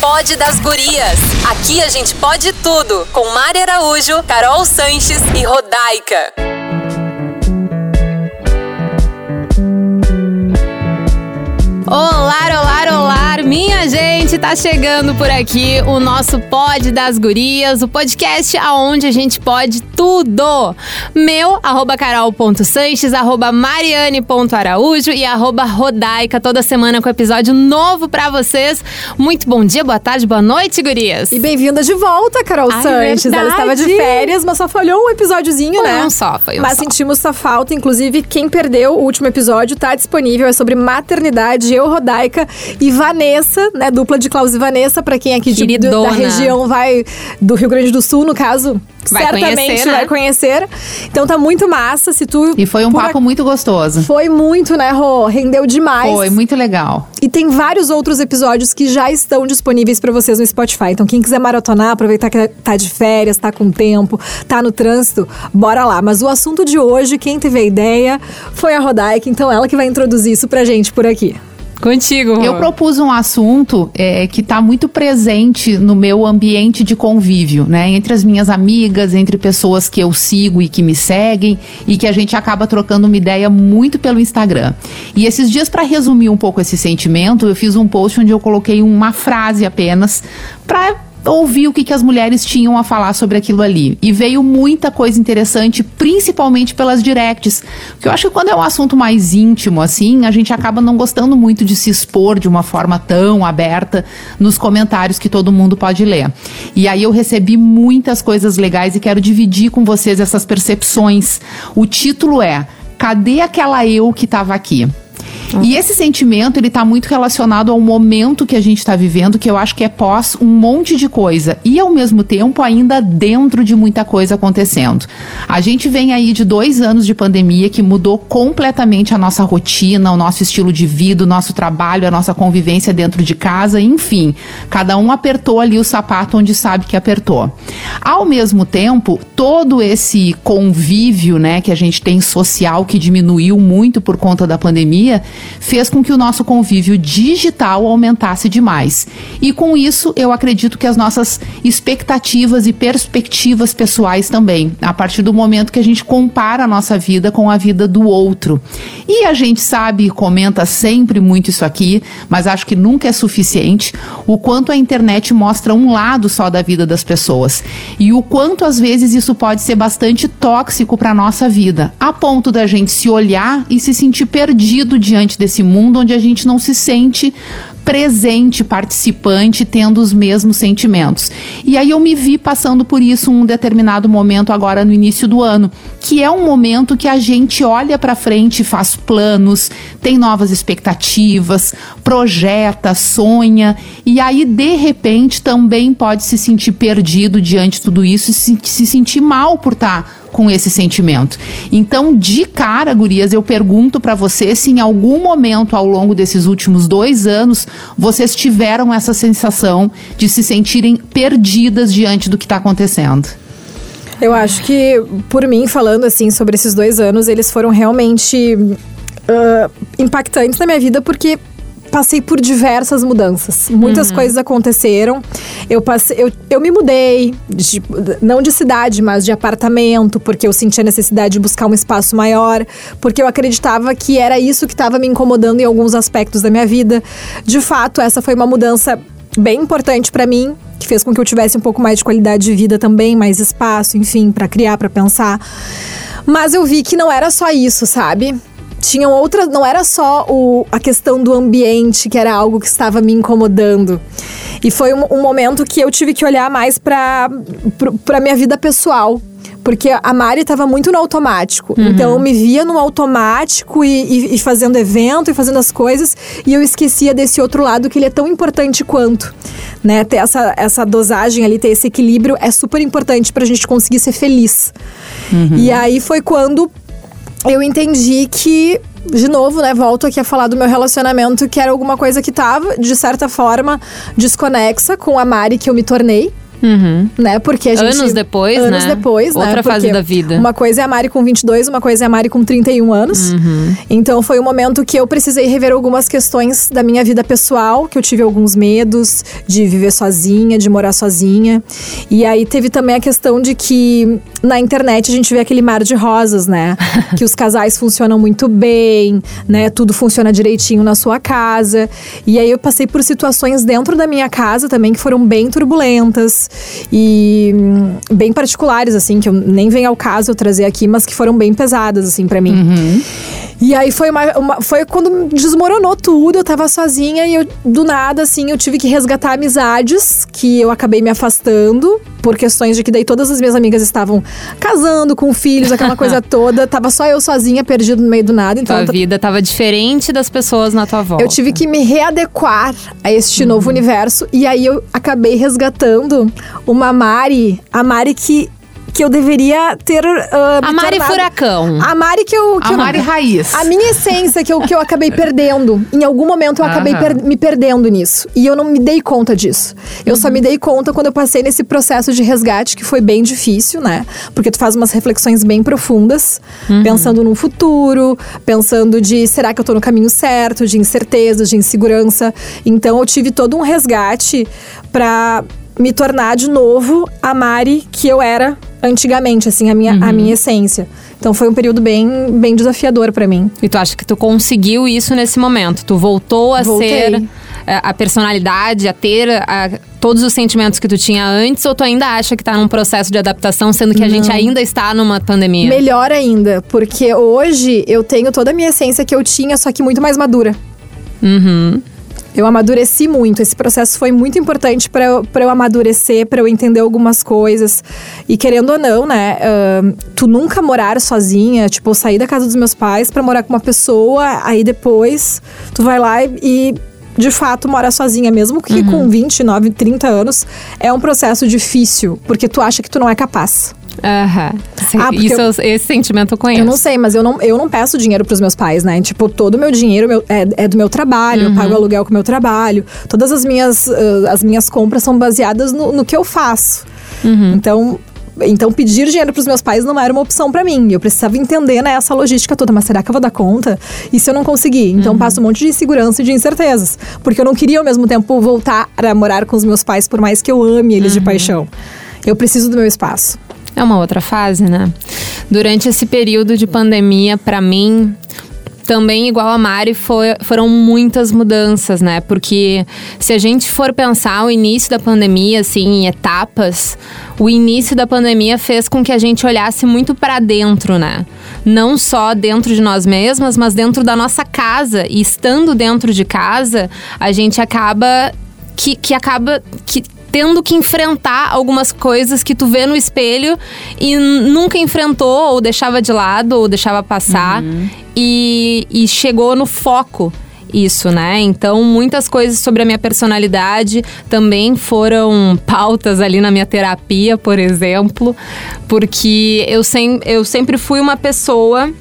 Pod das Gurias. Aqui a gente pode tudo. Com Mari Araújo, Carol Sanches e Rodaica. Olá, olá, minha gente, tá chegando por aqui o nosso Pod das Gurias, o podcast aonde a gente pode tudo. Meu, arroba carol.sanches, arroba mariane.araújo e arroba rodaica, toda semana com episódio novo pra vocês. Muito bom dia, boa tarde, boa noite, gurias. E bem-vinda de volta, Carol Ai, Sanches. Ela verdade. estava de férias, mas só falhou um episódiozinho, né? um só, foi um Mas só. sentimos sua falta. Inclusive, quem perdeu o último episódio tá disponível. É sobre maternidade, eu, Rodaica e Vanessa, né? Dupla de Klaus e Vanessa, pra quem aqui de, do- da região vai do Rio Grande do Sul, no caso. Vai certamente conhecer, né? vai conhecer. Então tá muito massa. Se tu. E foi um papo ac- muito gostoso. Foi muito, né, Rô? Rendeu demais. Foi muito legal. E tem vários outros episódios que já estão disponíveis pra vocês no Spotify. Então, quem quiser maratonar, aproveitar que tá de férias, tá com tempo, tá no trânsito, bora lá. Mas o assunto de hoje, quem teve a ideia, foi a Rodaica. Então, ela que vai introduzir isso pra gente por aqui. Contigo. Eu propus um assunto é, que está muito presente no meu ambiente de convívio, né? Entre as minhas amigas, entre pessoas que eu sigo e que me seguem, e que a gente acaba trocando uma ideia muito pelo Instagram. E esses dias, para resumir um pouco esse sentimento, eu fiz um post onde eu coloquei uma frase apenas para ouvir o que, que as mulheres tinham a falar sobre aquilo ali. E veio muita coisa interessante, principalmente pelas directs. Porque eu acho que quando é um assunto mais íntimo, assim, a gente acaba não gostando muito de se expor de uma forma tão aberta nos comentários que todo mundo pode ler. E aí eu recebi muitas coisas legais e quero dividir com vocês essas percepções. O título é Cadê aquela eu que estava aqui? E esse sentimento, ele tá muito relacionado ao momento que a gente tá vivendo, que eu acho que é pós um monte de coisa. E ao mesmo tempo, ainda dentro de muita coisa acontecendo. A gente vem aí de dois anos de pandemia que mudou completamente a nossa rotina, o nosso estilo de vida, o nosso trabalho, a nossa convivência dentro de casa, enfim. Cada um apertou ali o sapato onde sabe que apertou. Ao mesmo tempo, todo esse convívio, né, que a gente tem social que diminuiu muito por conta da pandemia, fez com que o nosso convívio digital aumentasse demais. E com isso, eu acredito que as nossas expectativas e perspectivas pessoais também, a partir do momento que a gente compara a nossa vida com a vida do outro. E a gente sabe e comenta sempre muito isso aqui, mas acho que nunca é suficiente, o quanto a internet mostra um lado só da vida das pessoas. E o quanto às vezes isso pode ser bastante tóxico para nossa vida, a ponto da gente se olhar e se sentir perdido diante desse mundo onde a gente não se sente presente, participante, tendo os mesmos sentimentos. E aí eu me vi passando por isso um determinado momento agora no início do ano, que é um momento que a gente olha para frente, faz planos, tem novas expectativas, projeta, sonha e aí de repente também pode se sentir perdido diante de tudo isso e se, se sentir mal por estar com esse sentimento. Então, de cara, gurias, eu pergunto para vocês se em algum momento ao longo desses últimos dois anos vocês tiveram essa sensação de se sentirem perdidas diante do que está acontecendo. Eu acho que, por mim, falando assim sobre esses dois anos, eles foram realmente ah, impactantes na minha vida, porque passei por diversas mudanças. Muitas coisas aconteceram. Eu passei, eu, eu me mudei, de- não de cidade, mas de apartamento, porque eu sentia a necessidade de buscar um espaço maior, porque eu acreditava que era isso que estava me incomodando em alguns aspectos da minha vida. De fato, essa foi uma mudança bem importante para mim, que fez com que eu tivesse um pouco mais de qualidade de vida também, mais espaço, enfim, para criar, para pensar. Mas eu vi que não era só isso, sabe? Tinham outras, não era só o, a questão do ambiente que era algo que estava me incomodando. E foi um, um momento que eu tive que olhar mais para para minha vida pessoal. Porque a Mari estava muito no automático. Então eu me via no automático e, e- e fazendo evento e fazendo as coisas. E eu esquecia desse outro lado que ele é tão importante quanto. Né? Ter essa, essa dosagem ali, ter esse equilíbrio é super importante pra gente conseguir ser feliz. E aí foi quando eu entendi que, de novo, né, volto aqui a falar do meu relacionamento, que era alguma coisa que tava, de certa forma, desconexa com a Mari que eu me tornei. Né? Porque gente... Anos depois, anos né? depois, né? Outra fase Porque da vida. Uma coisa é a Mari com 22, uma coisa é a Mari com 31 anos. Uhum. Então foi um momento que eu precisei rever algumas questões da minha vida pessoal, que eu tive alguns medos de viver sozinha, de morar sozinha. E aí teve também a questão de que na internet a gente vê aquele mar de rosas, né? que os casais funcionam muito bem, né? Tudo funciona direitinho na sua casa. E aí eu passei por situações dentro da minha casa também que foram bem turbulentas e hum, bem particulares, assim, que eu nem vem ao caso eu trazer aqui, mas que foram bem pesadas, assim, para mim. E aí foi, uma, uma- foi quando desmoronou tudo, eu tava sozinha e eu, do nada, assim, eu tive que resgatar amizades que eu acabei me afastando por questões de que daí todas as minhas amigas estavam casando com filhos, aquela coisa toda. Tava só eu sozinha, perdida no meio do nada. Então Tua t- vida tava diferente das pessoas na tua volta. eu tive que me readequar a este novo universo. E aí eu acabei resgatando uma Mari, a Mari que, que eu deveria ter. me A Mari tornado- Furacão. A Mari que eu. Que A eu- Mari Raiz. A minha essência que eu, que eu acabei perdendo. Em algum momento eu acabei per- me perdendo nisso. E eu não me dei conta disso. Eu só me dei conta quando eu passei nesse processo de resgate, que foi bem difícil, né? Porque tu faz umas reflexões bem profundas, pensando num futuro, pensando de será que eu tô no caminho certo, de incertezas, de insegurança. Então eu tive todo um resgate pra me tornar de novo a Mari que eu era antigamente, assim, a minha, a minha essência. Então foi um período bem, bem desafiador pra mim. E tu acha que tu conseguiu isso nesse momento? Tu voltou a Voltei. ser é, a personalidade, a ter a- todos os sentimentos que tu tinha antes? Ou tu ainda acha que tá num processo de adaptação, sendo que a gente ainda está numa pandemia? Melhor ainda, porque hoje eu tenho toda a minha essência que eu tinha, só que muito mais madura. Uhum. Eu amadureci muito. Esse processo foi muito importante pra eu, pra eu amadurecer, pra eu entender algumas coisas. E querendo ou não, né? ahn, tu nunca morar sozinha, tipo, eu sair da casa dos meus pais pra morar com uma pessoa, aí depois tu vai lá e. De fato, mora sozinha, mesmo que com 29, 30 anos, é um processo difícil, porque tu acha que tu não é capaz. Aham. Ah, porque Isso, eu- esse sentimento eu conheço. Eu não sei, mas eu não, eu não peço dinheiro pros meus pais, né? Tipo, todo o meu dinheiro meu- é, é do meu trabalho, eu pago aluguel com o meu trabalho. Todas as minhas, ah, as minhas compras são baseadas no, no que eu faço. Então. Então, pedir dinheiro pros meus pais não era uma opção pra mim. Eu precisava entender né, essa logística toda. Mas será que eu vou dar conta? E se eu não conseguir? Então, passo um monte de insegurança e de incertezas. Porque eu não queria, ao mesmo tempo, voltar a morar com os meus pais, por mais que eu ame eles de paixão. Eu preciso do meu espaço. É uma outra fase, né? Durante esse período de pandemia, pra mim, também igual a Mari, foi- foram muitas mudanças, né? Porque se a gente for pensar o início da pandemia, assim, em etapas, o início da pandemia fez com que a gente olhasse muito pra dentro, né? Não só dentro de nós mesmas, mas dentro da nossa casa. E estando dentro de casa, a gente acaba que, que acaba que, tendo que enfrentar algumas coisas que tu vê no espelho e nunca enfrentou, ou deixava de lado, ou deixava passar. E, e chegou no foco isso, né? Então, muitas coisas sobre a minha personalidade também foram pautas ali na minha terapia, por exemplo, porque eu, sem, eu sempre fui uma pessoa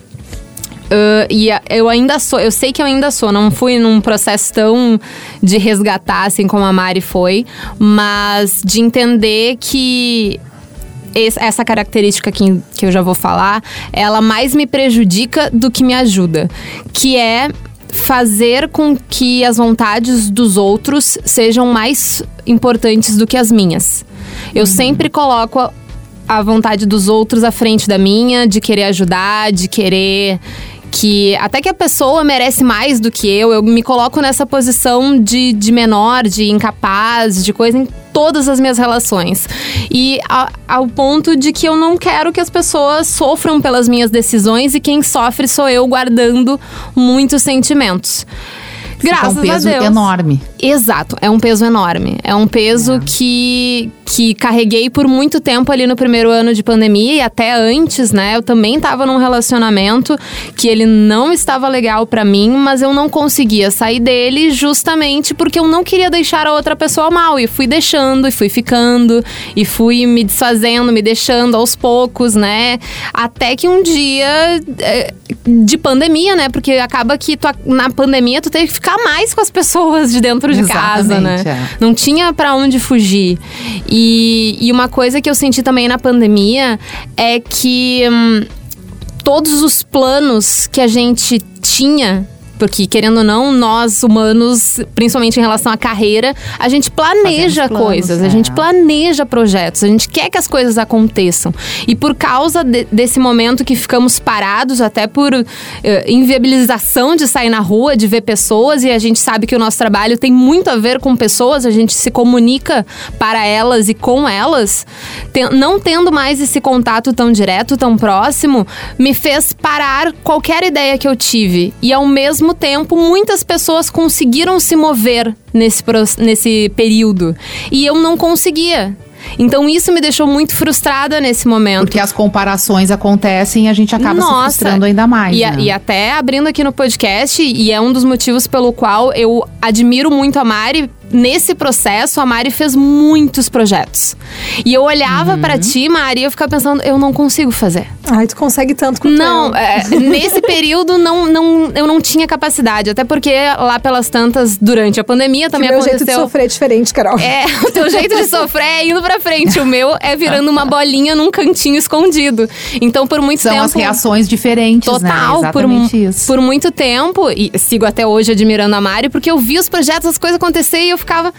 Uh, e eu ainda sou, eu sei que eu ainda sou, não fui num processo tão de resgatar assim como a Mari foi, mas de entender que es- essa característica que, que eu já vou falar, ela mais me prejudica do que me ajuda, que é fazer com que as vontades dos outros sejam mais importantes do que as minhas. Eu sempre coloco a vontade dos outros à frente da minha, de querer ajudar, de querer que até que a pessoa merece mais do que eu, eu me coloco nessa posição de, de menor, de incapaz, de coisa em todas as minhas relações. E a- ao ponto de que eu não quero que as pessoas sofram pelas minhas decisões e quem sofre sou eu guardando muitos sentimentos. Fica Graças um peso a Deus. enorme. Exato, é um peso enorme. É um peso que, que carreguei por muito tempo ali no primeiro ano de pandemia e até antes, né? Eu também tava num relacionamento que ele não estava legal pra mim, mas eu não conseguia sair dele justamente porque eu não queria deixar a outra pessoa mal. E fui deixando, e fui ficando, e fui me desfazendo, me deixando aos poucos, né? Até que um dia. é, de pandemia, né? Porque acaba que tu, na pandemia tu teve que ficar ficar mais com as pessoas de dentro de casa, né? Exatamente, é. Não tinha pra onde fugir. E, e uma coisa que eu senti também na pandemia é que hum, todos os planos que a gente tinha. Porque, querendo ou não, nós humanos, principalmente em relação à carreira, a gente planeja planos, coisas, a é. gente planeja projetos, a gente quer que as coisas aconteçam. E por causa de- desse momento que ficamos parados, até por eh, inviabilização de sair na rua, de ver pessoas, e a gente sabe que o nosso trabalho tem muito a ver com pessoas, a gente se comunica para elas e com elas, Ten- não tendo mais esse contato tão direto, tão próximo, me fez parar qualquer ideia que eu tive. E ao mesmo tempo, muitas pessoas conseguiram se mover nesse, nesse período. E eu não conseguia. Então isso me deixou muito frustrada nesse momento. Porque as comparações acontecem e a gente acaba se Nossa. frustrando ainda mais. E, a- né? e até abrindo aqui no podcast, e é um dos motivos pelo qual eu admiro muito a Mari. Nesse processo, a Mari fez muitos projetos. E eu olhava Uhum. pra ti, Mari, e eu ficava pensando, eu não consigo fazer. Ai, tu consegue tanto quanto Não, eu. é, nesse período não, não, eu não tinha capacidade. Até porque lá pelas tantas, durante a pandemia Que também meu jeito de aconteceu. sofrer é diferente, Carol. É, o teu jeito de sofrer é indo pra frente. O meu é virando uma bolinha num cantinho escondido. Então, por muito São tempo. as reações diferentes, né? Total, por, Exatamente isso. por muito tempo, e sigo até hoje admirando a Mari, porque eu vi os projetos, as coisas acontecer e eu ficava,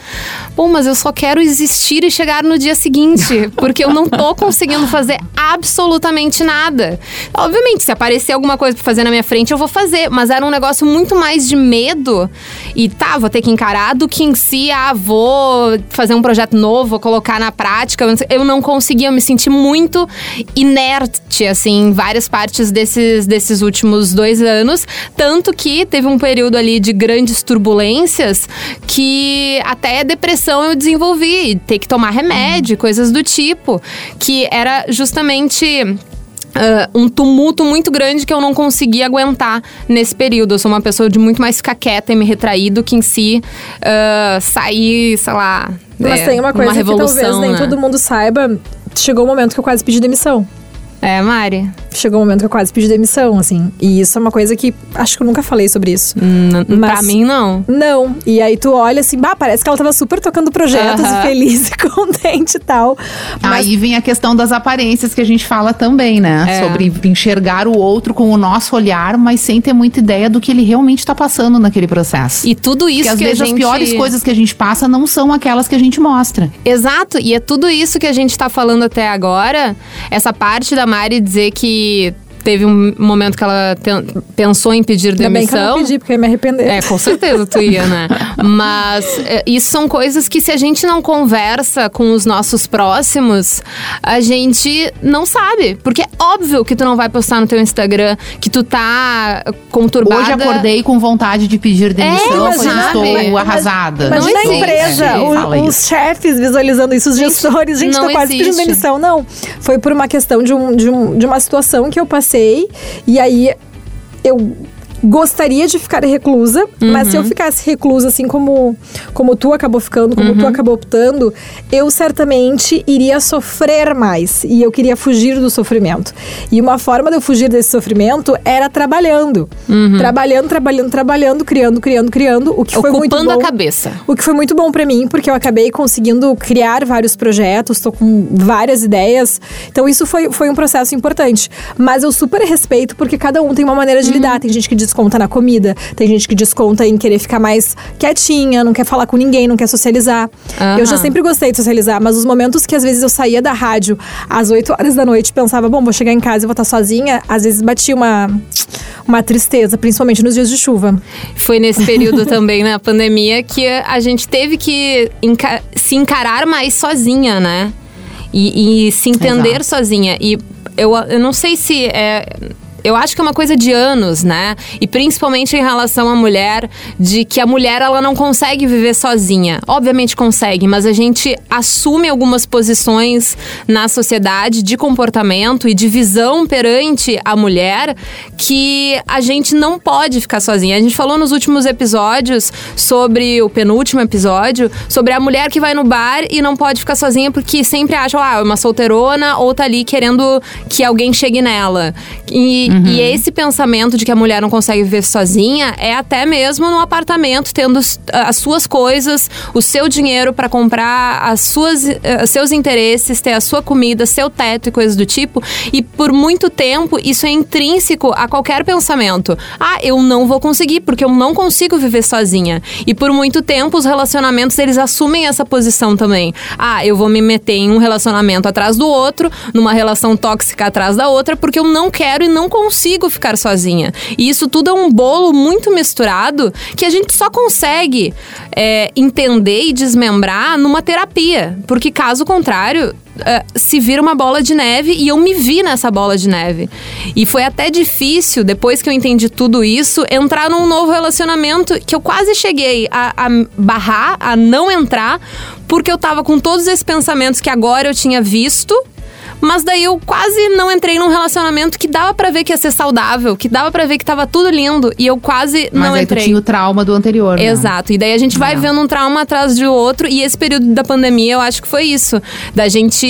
bom, mas eu só quero existir e chegar no dia seguinte, porque eu não tô conseguindo fazer absolutamente nada. Obviamente, se aparecer alguma coisa pra fazer na minha frente, eu vou fazer, mas era um negócio muito mais de medo e tá, vou ter que encarar do que em si, ah, vou fazer um projeto novo, vou colocar na prática. Eu não conseguia, eu me senti muito inerte, assim, em várias partes desses, desses últimos dois anos. Tanto que teve um período ali de grandes turbulências que até depressão eu desenvolvi, ter que tomar remédio, coisas do tipo. Que era justamente. ah, um tumulto muito grande que eu não conseguia aguentar nesse período. Eu sou uma pessoa de muito mais ficar quieta e me retrair do que em si ah, sair, sei lá. Mas é, tem uma coisa que revolução, talvez nem né? todo mundo saiba. Chegou o momento que eu quase pedi demissão. É, Mari. Chegou o momento que eu quase pedi demissão, assim. E isso é uma coisa que acho que eu nunca falei sobre isso. N- Mas- Pra mim, não. Não. E aí tu olha assim, bah, parece que ela tava super tocando projetos Aham. e feliz e contente e tal. Mas Aí vem a questão das aparências que a gente fala também, né? É. Sobre enxergar o outro com o nosso olhar, mas sem ter muita ideia do que ele realmente tá passando naquele processo. E tudo isso Porque às que vezes a gente... as piores coisas que a gente passa não são aquelas que a gente mostra. Exato, e é tudo isso que a gente tá falando até agora. Essa parte da Mari dizer que teve um momento que ela pensou em pedir ainda bem que eu demissão. não pedi, porque eu ia me arrepender. É, com certeza tu ia, né? Mas é, isso são coisas que se a gente não conversa com os nossos próximos, a gente não sabe. Porque é óbvio que tu não vai postar no teu Instagram que tu tá conturbada. Hoje acordei com vontade de pedir demissão, É, sabe? estou arrasada. Imagina Não a existe. empresa, É, o- os chefes visualizando isso, os gestores. Gente, não tô quase pedindo existe. demissão. Não, foi por uma questão de, um, de, um, de uma situação que eu passei. E aí, eu gostaria de ficar reclusa. Mas se eu ficasse reclusa, assim como, como tu acabou ficando, como tu acabou optando, eu certamente iria sofrer mais. E eu queria fugir do sofrimento. E uma forma de eu fugir desse sofrimento era trabalhando. Trabalhando, trabalhando, trabalhando, criando, criando, criando. O que foi muito Ocupando bom. a cabeça. O que foi muito bom pra mim, porque eu acabei conseguindo criar vários projetos, tô com várias ideias. Então isso foi, foi um processo importante. Mas eu super respeito, porque cada um tem uma maneira de lidar. Tem gente que desconta na comida, tem gente que desconta em querer ficar mais quietinha, não quer falar com ninguém, não quer socializar. Aham. Eu já sempre gostei de socializar, mas os momentos que às vezes eu saía da rádio às 8 horas da noite e pensava, bom, vou chegar em casa e vou estar sozinha, às vezes batia uma, uma tristeza, principalmente nos dias de chuva. Foi nesse período também, na pandemia, que a gente teve que enca- se encarar mais sozinha, né? E, e se entender Exato. sozinha. E eu, eu não sei se é. Eu acho que é uma coisa de anos, né? E principalmente em relação à mulher, de que a mulher ela não consegue viver sozinha. Obviamente consegue, mas a gente assume algumas posições na sociedade de comportamento e de visão perante a mulher que a gente não pode ficar sozinha. A gente falou nos últimos episódios sobre o penúltimo episódio, sobre a mulher que vai no bar e não pode ficar sozinha porque sempre acha, ah, é uma solteirona ou tá ali querendo que alguém chegue nela. E, uhum. e esse pensamento de que a mulher não consegue viver sozinha é até mesmo no apartamento, tendo as suas coisas, o seu dinheiro para comprar as suas, uh, seus interesses, ter a sua comida, seu teto e coisas do tipo. E por muito tempo isso é intrínseco a qualquer pensamento. Ah, eu não vou conseguir porque eu não consigo viver sozinha. E por muito tempo os relacionamentos eles assumem essa posição também. Ah, eu vou me meter em um relacionamento atrás do outro, numa relação tóxica atrás da outra, porque eu não quero e não consigo ficar sozinha. E isso tudo é um bolo muito misturado que a gente só consegue é, entender e desmembrar numa terapia. Porque caso contrário, Uh, se vira uma bola de neve e eu me vi nessa bola de neve. E foi até difícil, depois que eu entendi tudo isso, entrar num novo relacionamento que eu quase cheguei a, a barrar, a não entrar, porque eu tava com todos esses pensamentos que agora eu tinha visto mas daí eu quase não entrei num relacionamento que dava para ver que ia ser saudável, que dava para ver que tava tudo lindo e eu quase Mas não aí entrei. Tu tinha o trauma do anterior. Né? Exato. E daí a gente vai Não. vendo um trauma atrás de outro e esse período da pandemia eu acho que foi isso, da gente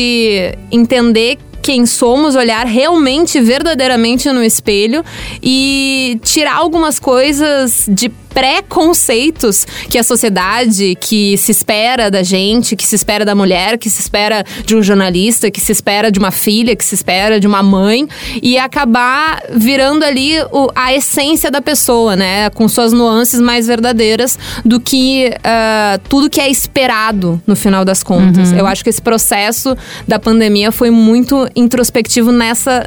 entender quem somos, olhar realmente, verdadeiramente no espelho e tirar algumas coisas de preconceitos que a sociedade, que se espera da gente, que se espera da mulher, que se espera de um jornalista, que se espera de uma filha, que se espera de uma mãe e acabar virando ali o, a essência da pessoa, né, com suas nuances mais verdadeiras do que uh, tudo que é esperado no final das contas. Eu acho que esse processo da pandemia foi muito introspectivo nessa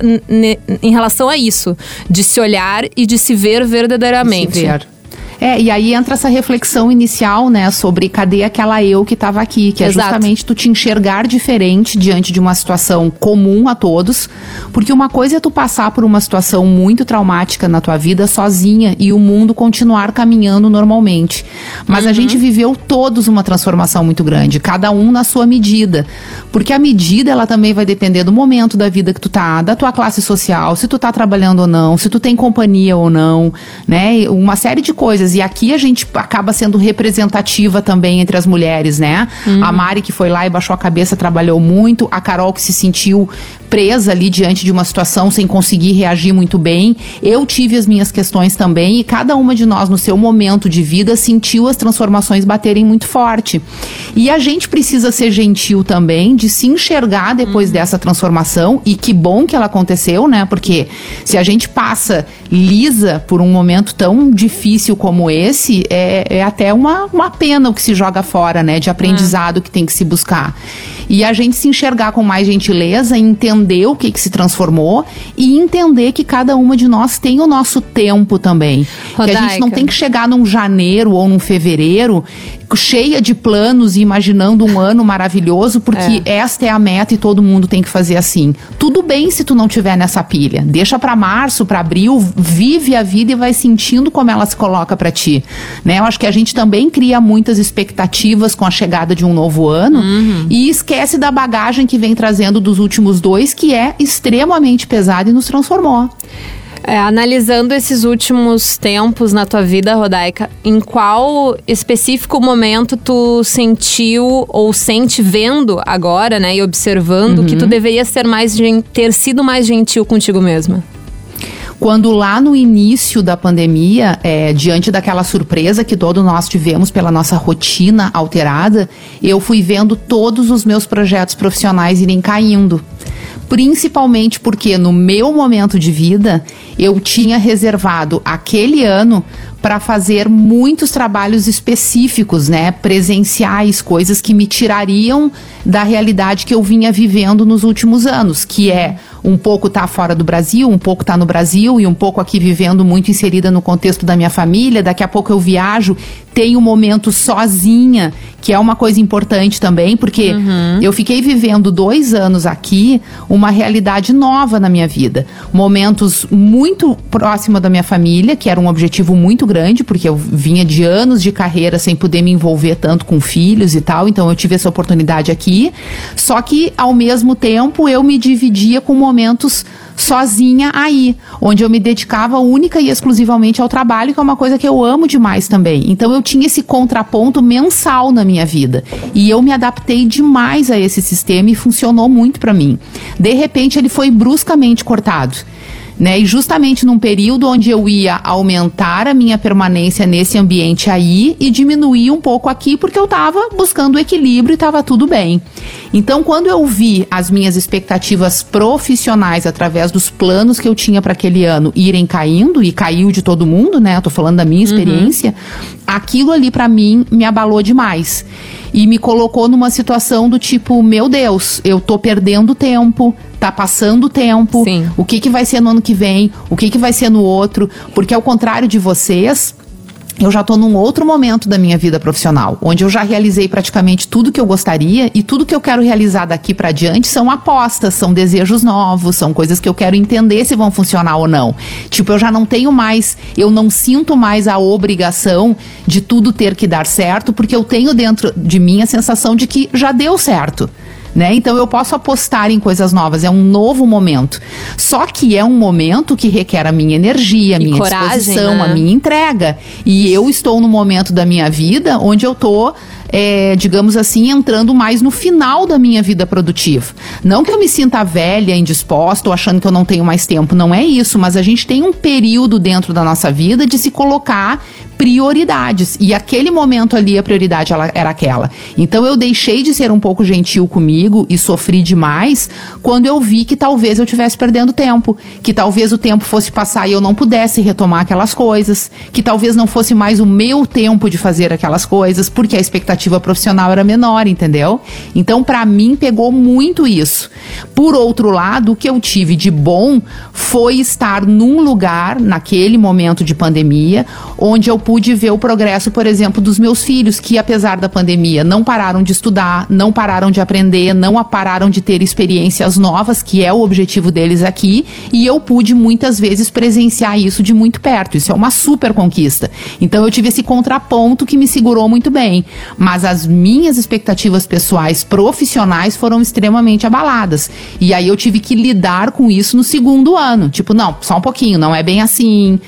em relação a isso, de se olhar e de se ver verdadeiramente. Se ver. É, e aí entra essa reflexão inicial, né, sobre cadê aquela eu que estava aqui, que é Exato. justamente tu te enxergar diferente diante de uma situação comum a todos, porque uma coisa é tu passar por uma situação muito traumática na tua vida sozinha e o mundo continuar caminhando normalmente. Mas a gente viveu todos uma transformação muito grande, cada um na sua medida, porque a medida ela também vai depender do momento da vida que tu tá, da tua classe social, se tu tá trabalhando ou não, se tu tem companhia ou não, né, uma série de coisas. E aqui a gente acaba sendo representativa também entre as mulheres, né? A Mari que foi lá e baixou a cabeça, trabalhou muito, a Carol que se sentiu presa ali diante de uma situação sem conseguir reagir muito bem. Eu tive as minhas questões também e cada uma de nós no seu momento de vida sentiu as transformações baterem muito forte. E a gente precisa ser gentil também de se enxergar depois dessa transformação e que bom que ela aconteceu, né? Porque se a gente passa lisa por um momento tão difícil como esse, é, é até uma, uma pena o que se joga fora, né? De aprendizado que tem que se buscar. E a gente se enxergar com mais gentileza, entender o que, que se transformou e entender que cada uma de nós tem o nosso tempo também. Que a gente não Rodaica. tem que chegar num janeiro ou num fevereiro cheia de planos e imaginando um ano maravilhoso, porque esta é a meta e todo mundo tem que fazer assim. Tudo bem se tu não tiver nessa pilha. Deixa pra março, pra abril, vive a vida e vai sentindo como ela se coloca pra ti. Né? Eu acho que a gente também cria muitas expectativas com a chegada de um novo ano e esquece da bagagem que vem trazendo dos últimos dois, que é extremamente pesada e nos transformou. É, analisando esses últimos tempos na tua vida, Rodaica, em qual específico momento tu sentiu ou sente vendo agora, né, e observando que tu deveria ser mais gen- ter sido mais gentil contigo mesma? Quando lá no início da pandemia, é, diante daquela surpresa que todos nós tivemos pela nossa rotina alterada, eu fui vendo todos os meus projetos profissionais irem caindo. Principalmente porque no meu momento de vida eu tinha reservado aquele ano para fazer muitos trabalhos específicos, né, presenciais, coisas que me tirariam da realidade que eu vinha vivendo nos últimos anos, que é um pouco tá fora do Brasil, um pouco tá no Brasil e um pouco aqui vivendo muito inserida no contexto da minha família. Daqui a pouco eu viajo, tenho um momento sozinha, que é uma coisa importante também, porque eu fiquei vivendo dois anos aqui, uma realidade nova na minha vida. Momentos muito próxima da minha família, que era um objetivo muito grande, porque eu vinha de anos de carreira sem poder me envolver tanto com filhos e tal, então eu tive essa oportunidade aqui. Só que, ao mesmo tempo, eu me dividia com momentos sozinha aí, onde eu me dedicava única e exclusivamente ao trabalho, que é uma coisa que eu amo demais também. Então eu tinha esse contraponto mensal na minha vida. E eu me adaptei demais a esse sistema e funcionou muito pra mim. De repente ele foi bruscamente cortado. Né? E justamente num período onde eu ia aumentar a minha permanência nesse ambiente aí e diminuir um pouco aqui, porque eu estava buscando equilíbrio e estava tudo bem. Então, quando eu vi as minhas expectativas profissionais através dos planos que eu tinha para aquele ano irem caindo, e caiu de todo mundo, né? Eu tô falando da minha experiência, uhum. Aquilo ali para mim me abalou demais e me colocou numa situação do tipo, meu Deus, eu tô perdendo tempo, tá passando tempo. Sim. O que que vai ser no ano que vem? O que que vai ser no outro? Porque ao contrário de vocês, eu já estou num outro momento da minha vida profissional, onde eu já realizei praticamente tudo que eu gostaria e tudo que eu quero realizar daqui para diante são apostas, são desejos novos, são coisas que eu quero entender se vão funcionar ou não. Tipo, eu já não tenho mais, eu não sinto mais a obrigação de tudo ter que dar certo, porque eu tenho dentro de mim a sensação de que já deu certo né? Então eu posso apostar em coisas novas, é um novo momento. Só que é um momento que requer a minha energia, a minha coragem, disposição, né? a minha entrega. E eu estou no momento da minha vida onde eu tô é, digamos assim, entrando mais no final da minha vida produtiva. Não que eu me sinta velha, indisposta ou achando que eu não tenho mais tempo, não é isso, mas a gente tem um período dentro da nossa vida de se colocar prioridades. E aquele momento ali, a prioridade era aquela. Então eu deixei de ser um pouco gentil comigo e sofri demais quando eu vi que talvez eu estivesse perdendo tempo, que talvez o tempo fosse passar e eu não pudesse retomar aquelas coisas, que talvez não fosse mais o meu tempo de fazer aquelas coisas, porque a expectativa profissional era menor, entendeu? Então, para mim, pegou muito isso. Por outro lado, o que eu tive de bom foi estar num lugar, naquele momento de pandemia, onde eu pude pude ver o progresso, por exemplo, dos meus filhos, que apesar da pandemia não pararam de estudar, não pararam de aprender, não pararam de ter experiências novas, que é o objetivo deles aqui, e eu pude muitas vezes presenciar isso de muito perto. Isso é uma super conquista. Então eu tive esse contraponto que me segurou muito bem, mas as minhas expectativas pessoais, profissionais foram extremamente abaladas. E aí eu tive que lidar com isso no segundo ano. Tipo, não, só um pouquinho, não é bem assim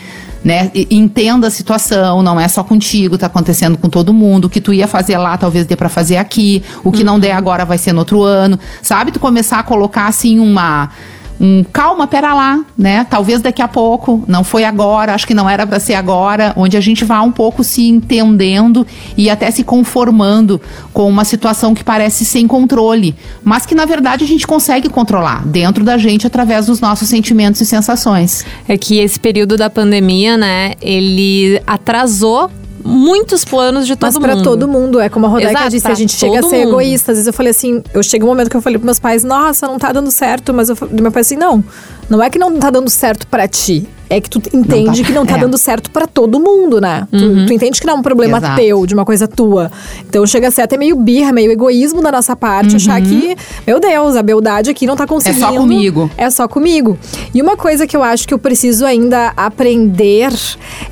né? Entenda a situação, não é só contigo, tá acontecendo com todo mundo. O que tu ia fazer lá, talvez dê para fazer aqui. O que uhum. não der agora vai ser no outro ano. Sabe? Tu começar a colocar assim uma um calma, pera lá, né? Talvez daqui a pouco, não foi agora, acho que não era para ser agora, onde a gente vai um pouco se entendendo e até se conformando com uma situação que parece sem controle, mas que na verdade a gente consegue controlar dentro da gente através dos nossos sentimentos e sensações. É que esse período da pandemia, né, ele atrasou muitos planos de todo Mas mundo. Mas pra todo mundo, é como a Rodaica disse, a gente chega a ser mundo. egoísta. Às vezes eu falei assim, eu chego um momento que eu falei pros meus pais, nossa, não tá dando certo. Mas eu do meu pai assim, não, não é que não tá dando certo para ti. É que tu entende não tá, que não tá é. dando certo para todo mundo, né? Uhum. Tu, tu, entende que não é um problema Exato. teu, de uma coisa tua. Então chega a ser até meio birra, meio egoísmo da nossa parte, uhum. achar que, meu Deus, a beldade aqui não tá conseguindo. É só comigo. É só comigo. E uma coisa que eu acho que eu preciso ainda aprender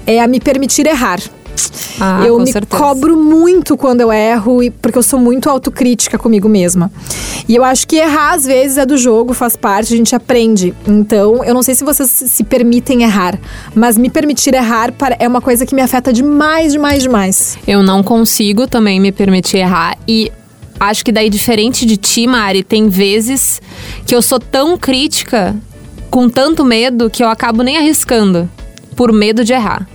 é a me permitir errar. Ah, eu me certeza. cobro muito quando eu erro, porque eu sou muito autocrítica comigo mesma. E eu acho que errar, às vezes, é do jogo, faz parte, a gente aprende. Então, eu não sei se vocês se permitem errar, mas me permitir errar é uma coisa que me afeta demais, demais, demais. Eu não consigo também me permitir errar. E acho que daí, diferente de ti, Mari, tem vezes que eu sou tão crítica, com tanto medo, que eu acabo nem arriscando, por medo de errar.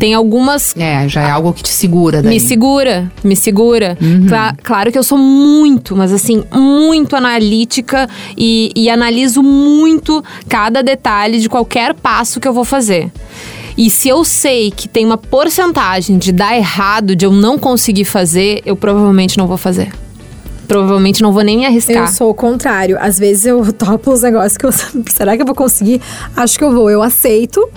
Tem algumas. É, já é algo que te segura. Daí. Me segura, me segura. Uhum. Cla claro que eu sou muito, mas assim, muito analítica e, e analiso muito cada detalhe de qualquer passo que eu vou fazer. E se eu sei que tem uma porcentagem de dar errado, de eu não conseguir fazer, eu provavelmente não vou fazer provavelmente não vou nem me arriscar. Eu sou o contrário. Às vezes eu topo os negócios que eu. Será que eu vou conseguir? Acho que eu vou. Eu aceito.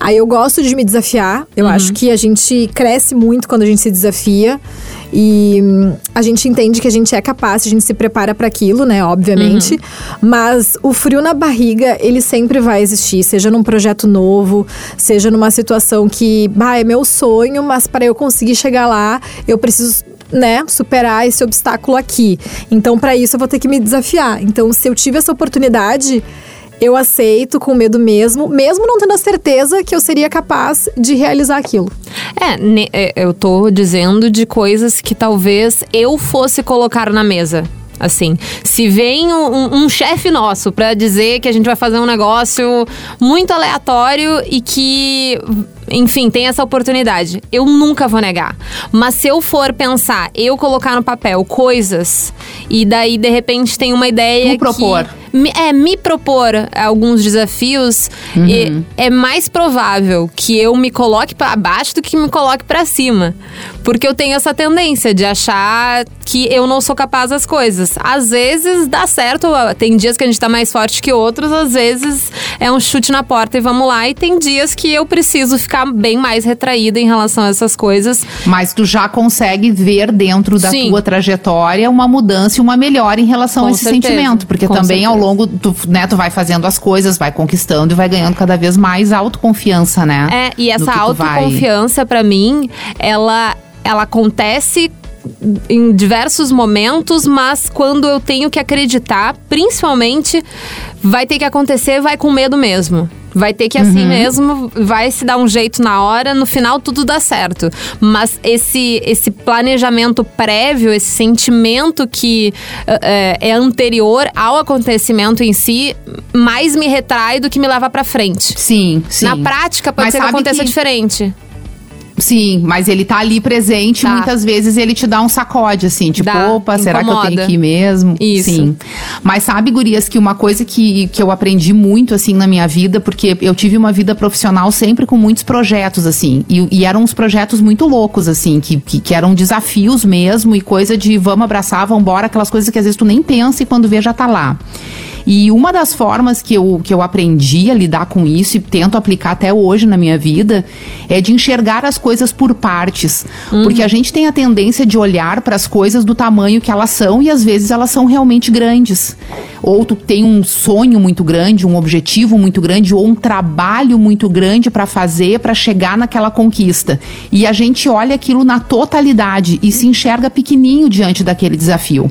Aí eu gosto de me desafiar. Eu uhum. acho que a gente cresce muito quando a gente se desafia. E hum, a gente entende que a gente é capaz, a gente se prepara para aquilo, né? Obviamente. Uhum. Mas o frio na barriga, ele sempre vai existir, seja num projeto novo, seja numa situação que, bah, é meu sonho, mas para eu conseguir chegar lá, eu preciso né, superar esse obstáculo aqui. Então, para isso, eu vou ter que me desafiar. Então, se eu tive essa oportunidade, eu aceito com medo mesmo, mesmo não tendo a certeza que eu seria capaz de realizar aquilo. É, é eu tô dizendo de coisas que talvez eu fosse colocar na mesa. Assim, se vem um, um chefe nosso pra dizer que a gente vai fazer um negócio muito aleatório e que enfim, tem essa oportunidade. Eu nunca vou negar. Mas se eu for pensar, eu colocar no papel coisas e daí de repente tem uma ideia Tu propor. que me- é me propor alguns desafios, e é mais provável que eu me coloque para baixo do que me coloque para cima. Porque eu tenho essa tendência de achar que eu não sou capaz das coisas. Às vezes dá certo, tem dias que a gente tá mais forte que outros, às vezes é um chute na porta e vamos lá, e tem dias que eu preciso ficar bem mais retraída em relação a essas coisas. Mas tu já consegue ver dentro da Sim. tua trajetória uma mudança e uma melhora em relação Com a esse certeza, sentimento. Porque com também ao certeza. Longo, tu, né, tu vai fazendo as coisas, vai conquistando e vai ganhando cada vez mais autoconfiança, né? É, e essa tu vai- autoconfiança, pra mim, ela, ela acontece em diversos momentos, mas quando eu tenho que acreditar, principalmente, vai ter que acontecer, vai com medo mesmo. Vai ter que assim mesmo, vai se dar um jeito na hora, no final tudo dá certo. Mas esse, esse planejamento prévio, esse sentimento que eh, é, anterior ao acontecimento em si, mais me retrai do que me leva pra frente. Sim, sim. Na prática, pode Mas ser que aconteça que- diferente. Sim, mas ele tá ali presente, Tá. muitas vezes ele te dá um sacode, assim, tipo, Dá, opa, será que eu incomoda. tenho que ir mesmo? Isso. Sim. Mas sabe, Gurias, que uma coisa que, que eu aprendi muito, assim, na minha vida, porque eu tive uma vida profissional sempre com muitos projetos, assim, e, e eram uns projetos muito loucos, assim, que, que, que eram desafios mesmo, e coisa de vamos abraçar, vambora, aquelas coisas que às vezes tu nem pensa e quando vê já tá lá. E uma das formas que eu, que eu aprendi a lidar com isso e tento aplicar até hoje na minha vida é de enxergar as coisas por partes. Porque a gente tem a tendência de olhar para as coisas do tamanho que elas são e às vezes elas são realmente grandes. Ou tu tem um sonho muito grande, um objetivo muito grande, ou um trabalho muito grande para fazer para chegar naquela conquista. E a gente olha aquilo na totalidade e se enxerga pequenininho diante daquele desafio.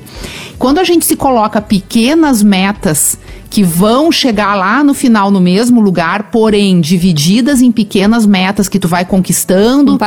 Quando a gente se coloca pequenas metas que vão chegar lá no final no mesmo lugar, porém divididas em pequenas metas que tu vai conquistando Um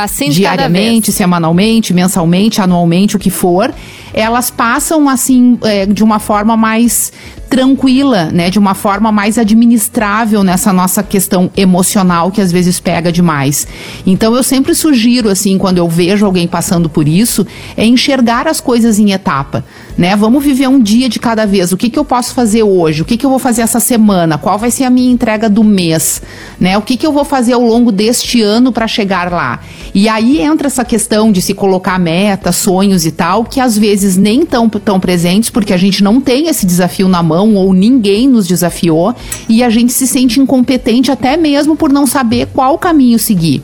diariamente, semanalmente, mensalmente, anualmente, o que for, elas passam assim é, de uma forma mais tranquila, né, de uma forma mais administrável nessa nossa questão emocional que às vezes pega demais. Então eu sempre sugiro assim, quando eu vejo alguém passando por isso, é enxergar as coisas em etapa, né? Vamos viver um dia de cada vez. O que que eu posso fazer hoje? O que que eu vou fazer essa semana? Qual vai ser a minha entrega do mês, né? O que que eu vou fazer ao longo deste ano para chegar lá? E aí entra essa questão de se colocar metas, sonhos e tal, que às vezes nem tão tão presentes porque a gente não tem esse desafio na mão ou ninguém nos desafiou e a gente se sente incompetente até mesmo por não saber qual caminho seguir.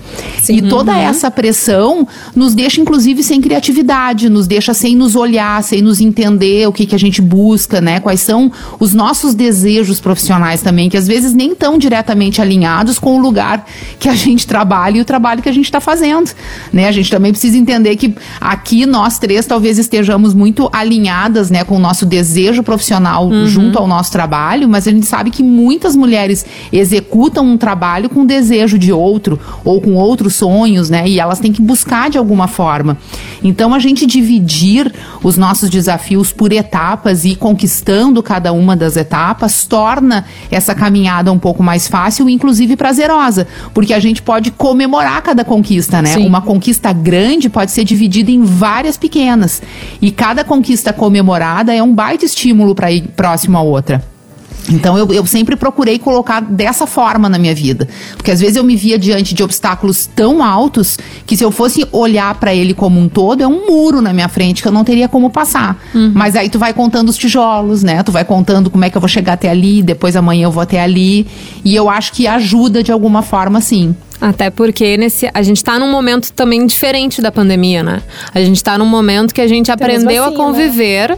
E toda essa pressão nos deixa inclusive sem criatividade, nos deixa sem nos olhar, sem nos entender o que que a gente busca, né? Quais são os nossos desejos profissionais também, que às vezes nem tão diretamente alinhados com o lugar que a gente trabalha e o trabalho que a gente está fazendo, né? A gente também precisa entender que aqui nós três talvez estejamos muito alinhadas, né, com o nosso desejo profissional junto ao nosso trabalho, mas a gente sabe que muitas mulheres executam um trabalho com desejo de outro ou com outros sonhos, né? E elas têm que buscar de alguma forma. Então a gente dividir os nossos desafios por etapas e conquistando cada uma das etapas torna essa caminhada um pouco mais fácil e inclusive prazerosa, porque a gente pode comemorar cada conquista, né? Sim. Uma conquista grande pode ser dividida em várias pequenas e cada conquista comemorada é um baita estímulo para ir próximo a outra. Então eu, eu sempre procurei colocar dessa forma na minha vida. Porque às vezes eu me via diante de obstáculos tão altos que se eu fosse olhar para ele como um todo, é um muro na minha frente que eu não teria como passar. Mas aí tu vai contando os tijolos, né? Tu vai contando como é que eu vou chegar até ali, depois amanhã eu vou até ali. E eu acho que ajuda de alguma forma, sim. Até porque nesse, a gente tá num momento também diferente da pandemia, né? A gente tá num momento que a gente aprendeu a vacina, conviver,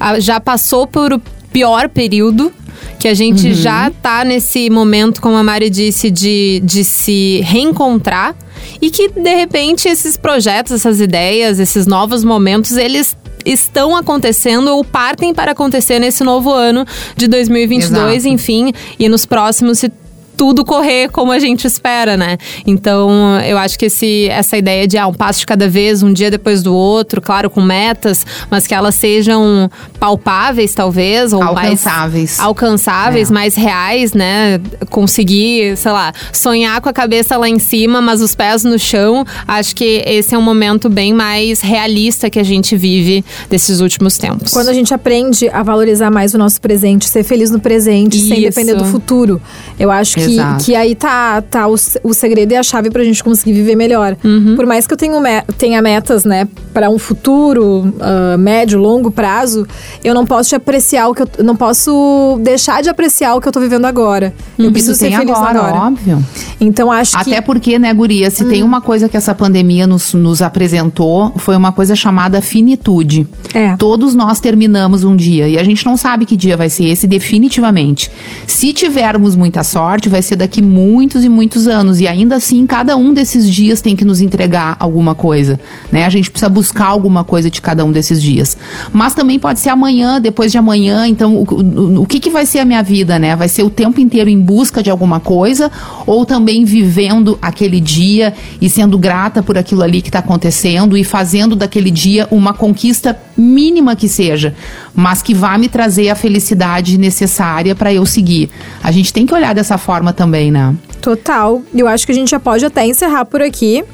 a- já passou por o pior período, que a gente Uhum. já tá nesse momento, como a Mari disse, de, de se reencontrar e que, de repente, esses projetos, essas ideias, esses novos momentos, eles estão acontecendo ou partem para acontecer nesse novo ano de 2022, Exato. enfim, e nos próximos se tudo correr como a gente espera, né? Então, eu acho que esse, essa ideia de ah, um passo de cada vez, um dia depois do outro, claro, com metas, mas que elas sejam palpáveis, talvez, ou alcançáveis. mais alcançáveis, é. mais reais, né? Conseguir, sei lá, sonhar com a cabeça lá em cima, mas os pés no chão. Acho que esse é um momento bem mais realista que a gente vive desses últimos tempos. Quando a gente aprende a valorizar mais o nosso presente, ser feliz no presente, Isso. sem depender do futuro, eu acho que, que aí tá, tá o, o segredo e a chave pra gente conseguir viver melhor. Uhum. Por mais que eu tenha, tenha metas, né, para um futuro uh, médio, longo prazo, eu não posso apreciar o que eu não posso deixar de apreciar o que eu tô vivendo agora. Eu uhum. preciso ser feliz agora, agora. óbvio. Então acho Até que Até porque, né, guria, se hum. tem uma coisa que essa pandemia nos, nos apresentou, foi uma coisa chamada finitude. É. Todos nós terminamos um dia e a gente não sabe que dia vai ser esse definitivamente. Se tivermos muita sorte, vai ser daqui muitos e muitos anos e ainda assim cada um desses dias tem que nos entregar alguma coisa, né? A gente precisa buscar alguma coisa de cada um desses dias. Mas também pode ser amanhã, depois de amanhã, então o, o, o que que vai ser a minha vida, né? Vai ser o tempo inteiro em busca de alguma coisa ou também vivendo aquele dia e sendo grata por aquilo ali que está acontecendo e fazendo daquele dia uma conquista mínima que seja, mas que vá me trazer a felicidade necessária para eu seguir. A gente tem que olhar dessa forma também, né? Total. Eu acho que a gente já pode até encerrar por aqui.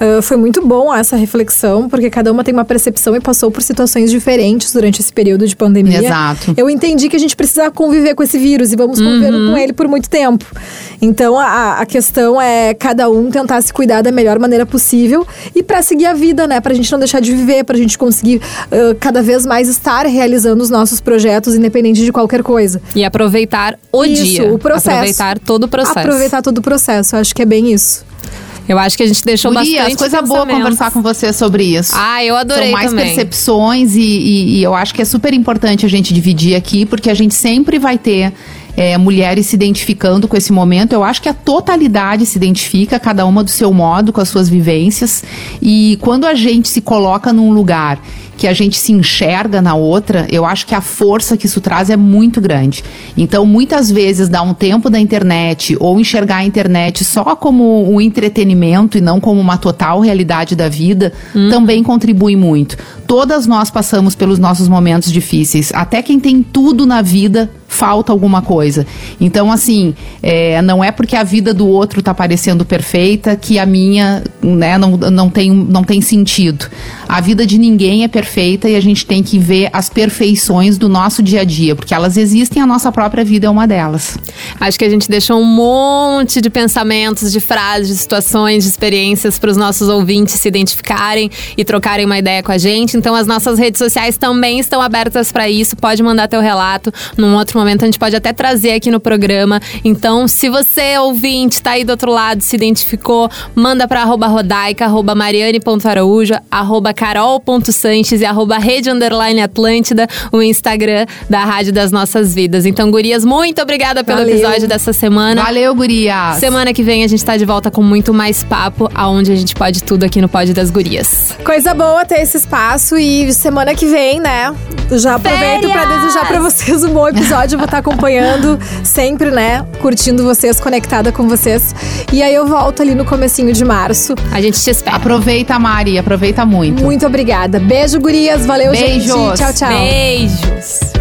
Uh, foi muito bom essa reflexão, porque cada uma tem uma percepção e passou por situações diferentes durante esse período de pandemia. Exato. Eu entendi que a gente precisa conviver com esse vírus e vamos conviver uhum. com ele por muito tempo. Então a, a questão é cada um tentar se cuidar da melhor maneira possível e para seguir a vida, né? Pra gente não deixar de viver, pra gente conseguir uh, cada vez mais estar realizando os nossos projetos, independente de qualquer coisa. E aproveitar o isso, dia. o processo. Aproveitar todo o processo. Aproveitar todo o processo. Eu acho que é bem isso. Eu acho que a gente deixou Gurias, bastante coisa boa conversar com você sobre isso. Ah, eu adorei São mais também. percepções e, e, e eu acho que é super importante a gente dividir aqui, porque a gente sempre vai ter é, mulheres se identificando com esse momento. Eu acho que a totalidade se identifica, cada uma do seu modo, com as suas vivências. E quando a gente se coloca num lugar que a gente se enxerga na outra, eu acho que a força que isso traz é muito grande. Então, muitas vezes, dar um tempo da internet ou enxergar a internet só como um entretenimento e não como uma total realidade da vida, hum. também contribui muito. Todas nós passamos pelos nossos momentos difíceis. Até quem tem tudo na vida falta alguma coisa. Então, assim, é, não é porque a vida do outro está parecendo perfeita que a minha né, não, não, tem, não tem sentido. A vida de ninguém é perfeita e a gente tem que ver as perfeições do nosso dia a dia, porque elas existem, a nossa própria vida é uma delas. Acho que a gente deixou um monte de pensamentos, de frases, de situações, de experiências para os nossos ouvintes se identificarem e trocarem uma ideia com a gente. Então, as nossas redes sociais também estão abertas para isso. Pode mandar teu relato num outro momento a gente pode até trazer aqui no programa. Então, se você, ouvinte, tá aí do outro lado, se identificou, manda arroba rodaica, arroba mariane.araújo, arroba carol.sanches e arroba rede underline Atlântida, o Instagram da Rádio das Nossas Vidas. Então, gurias, muito obrigada pelo Valeu. episódio dessa semana. Valeu, gurias! Semana que vem a gente tá de volta com muito mais papo, aonde a gente pode tudo aqui no Pod das Gurias. Coisa boa ter esse espaço e semana que vem, né? Já aproveito para desejar para vocês um bom episódio episódio, vou estar acompanhando sempre, né? Curtindo vocês, conectada com vocês. E aí eu volto ali no comecinho de março. A gente te espera. Aproveita, Mari, aproveita muito. Muito obrigada. Beijo, gurias. Valeu, Beijos. gente. Tchau, tchau. Beijos.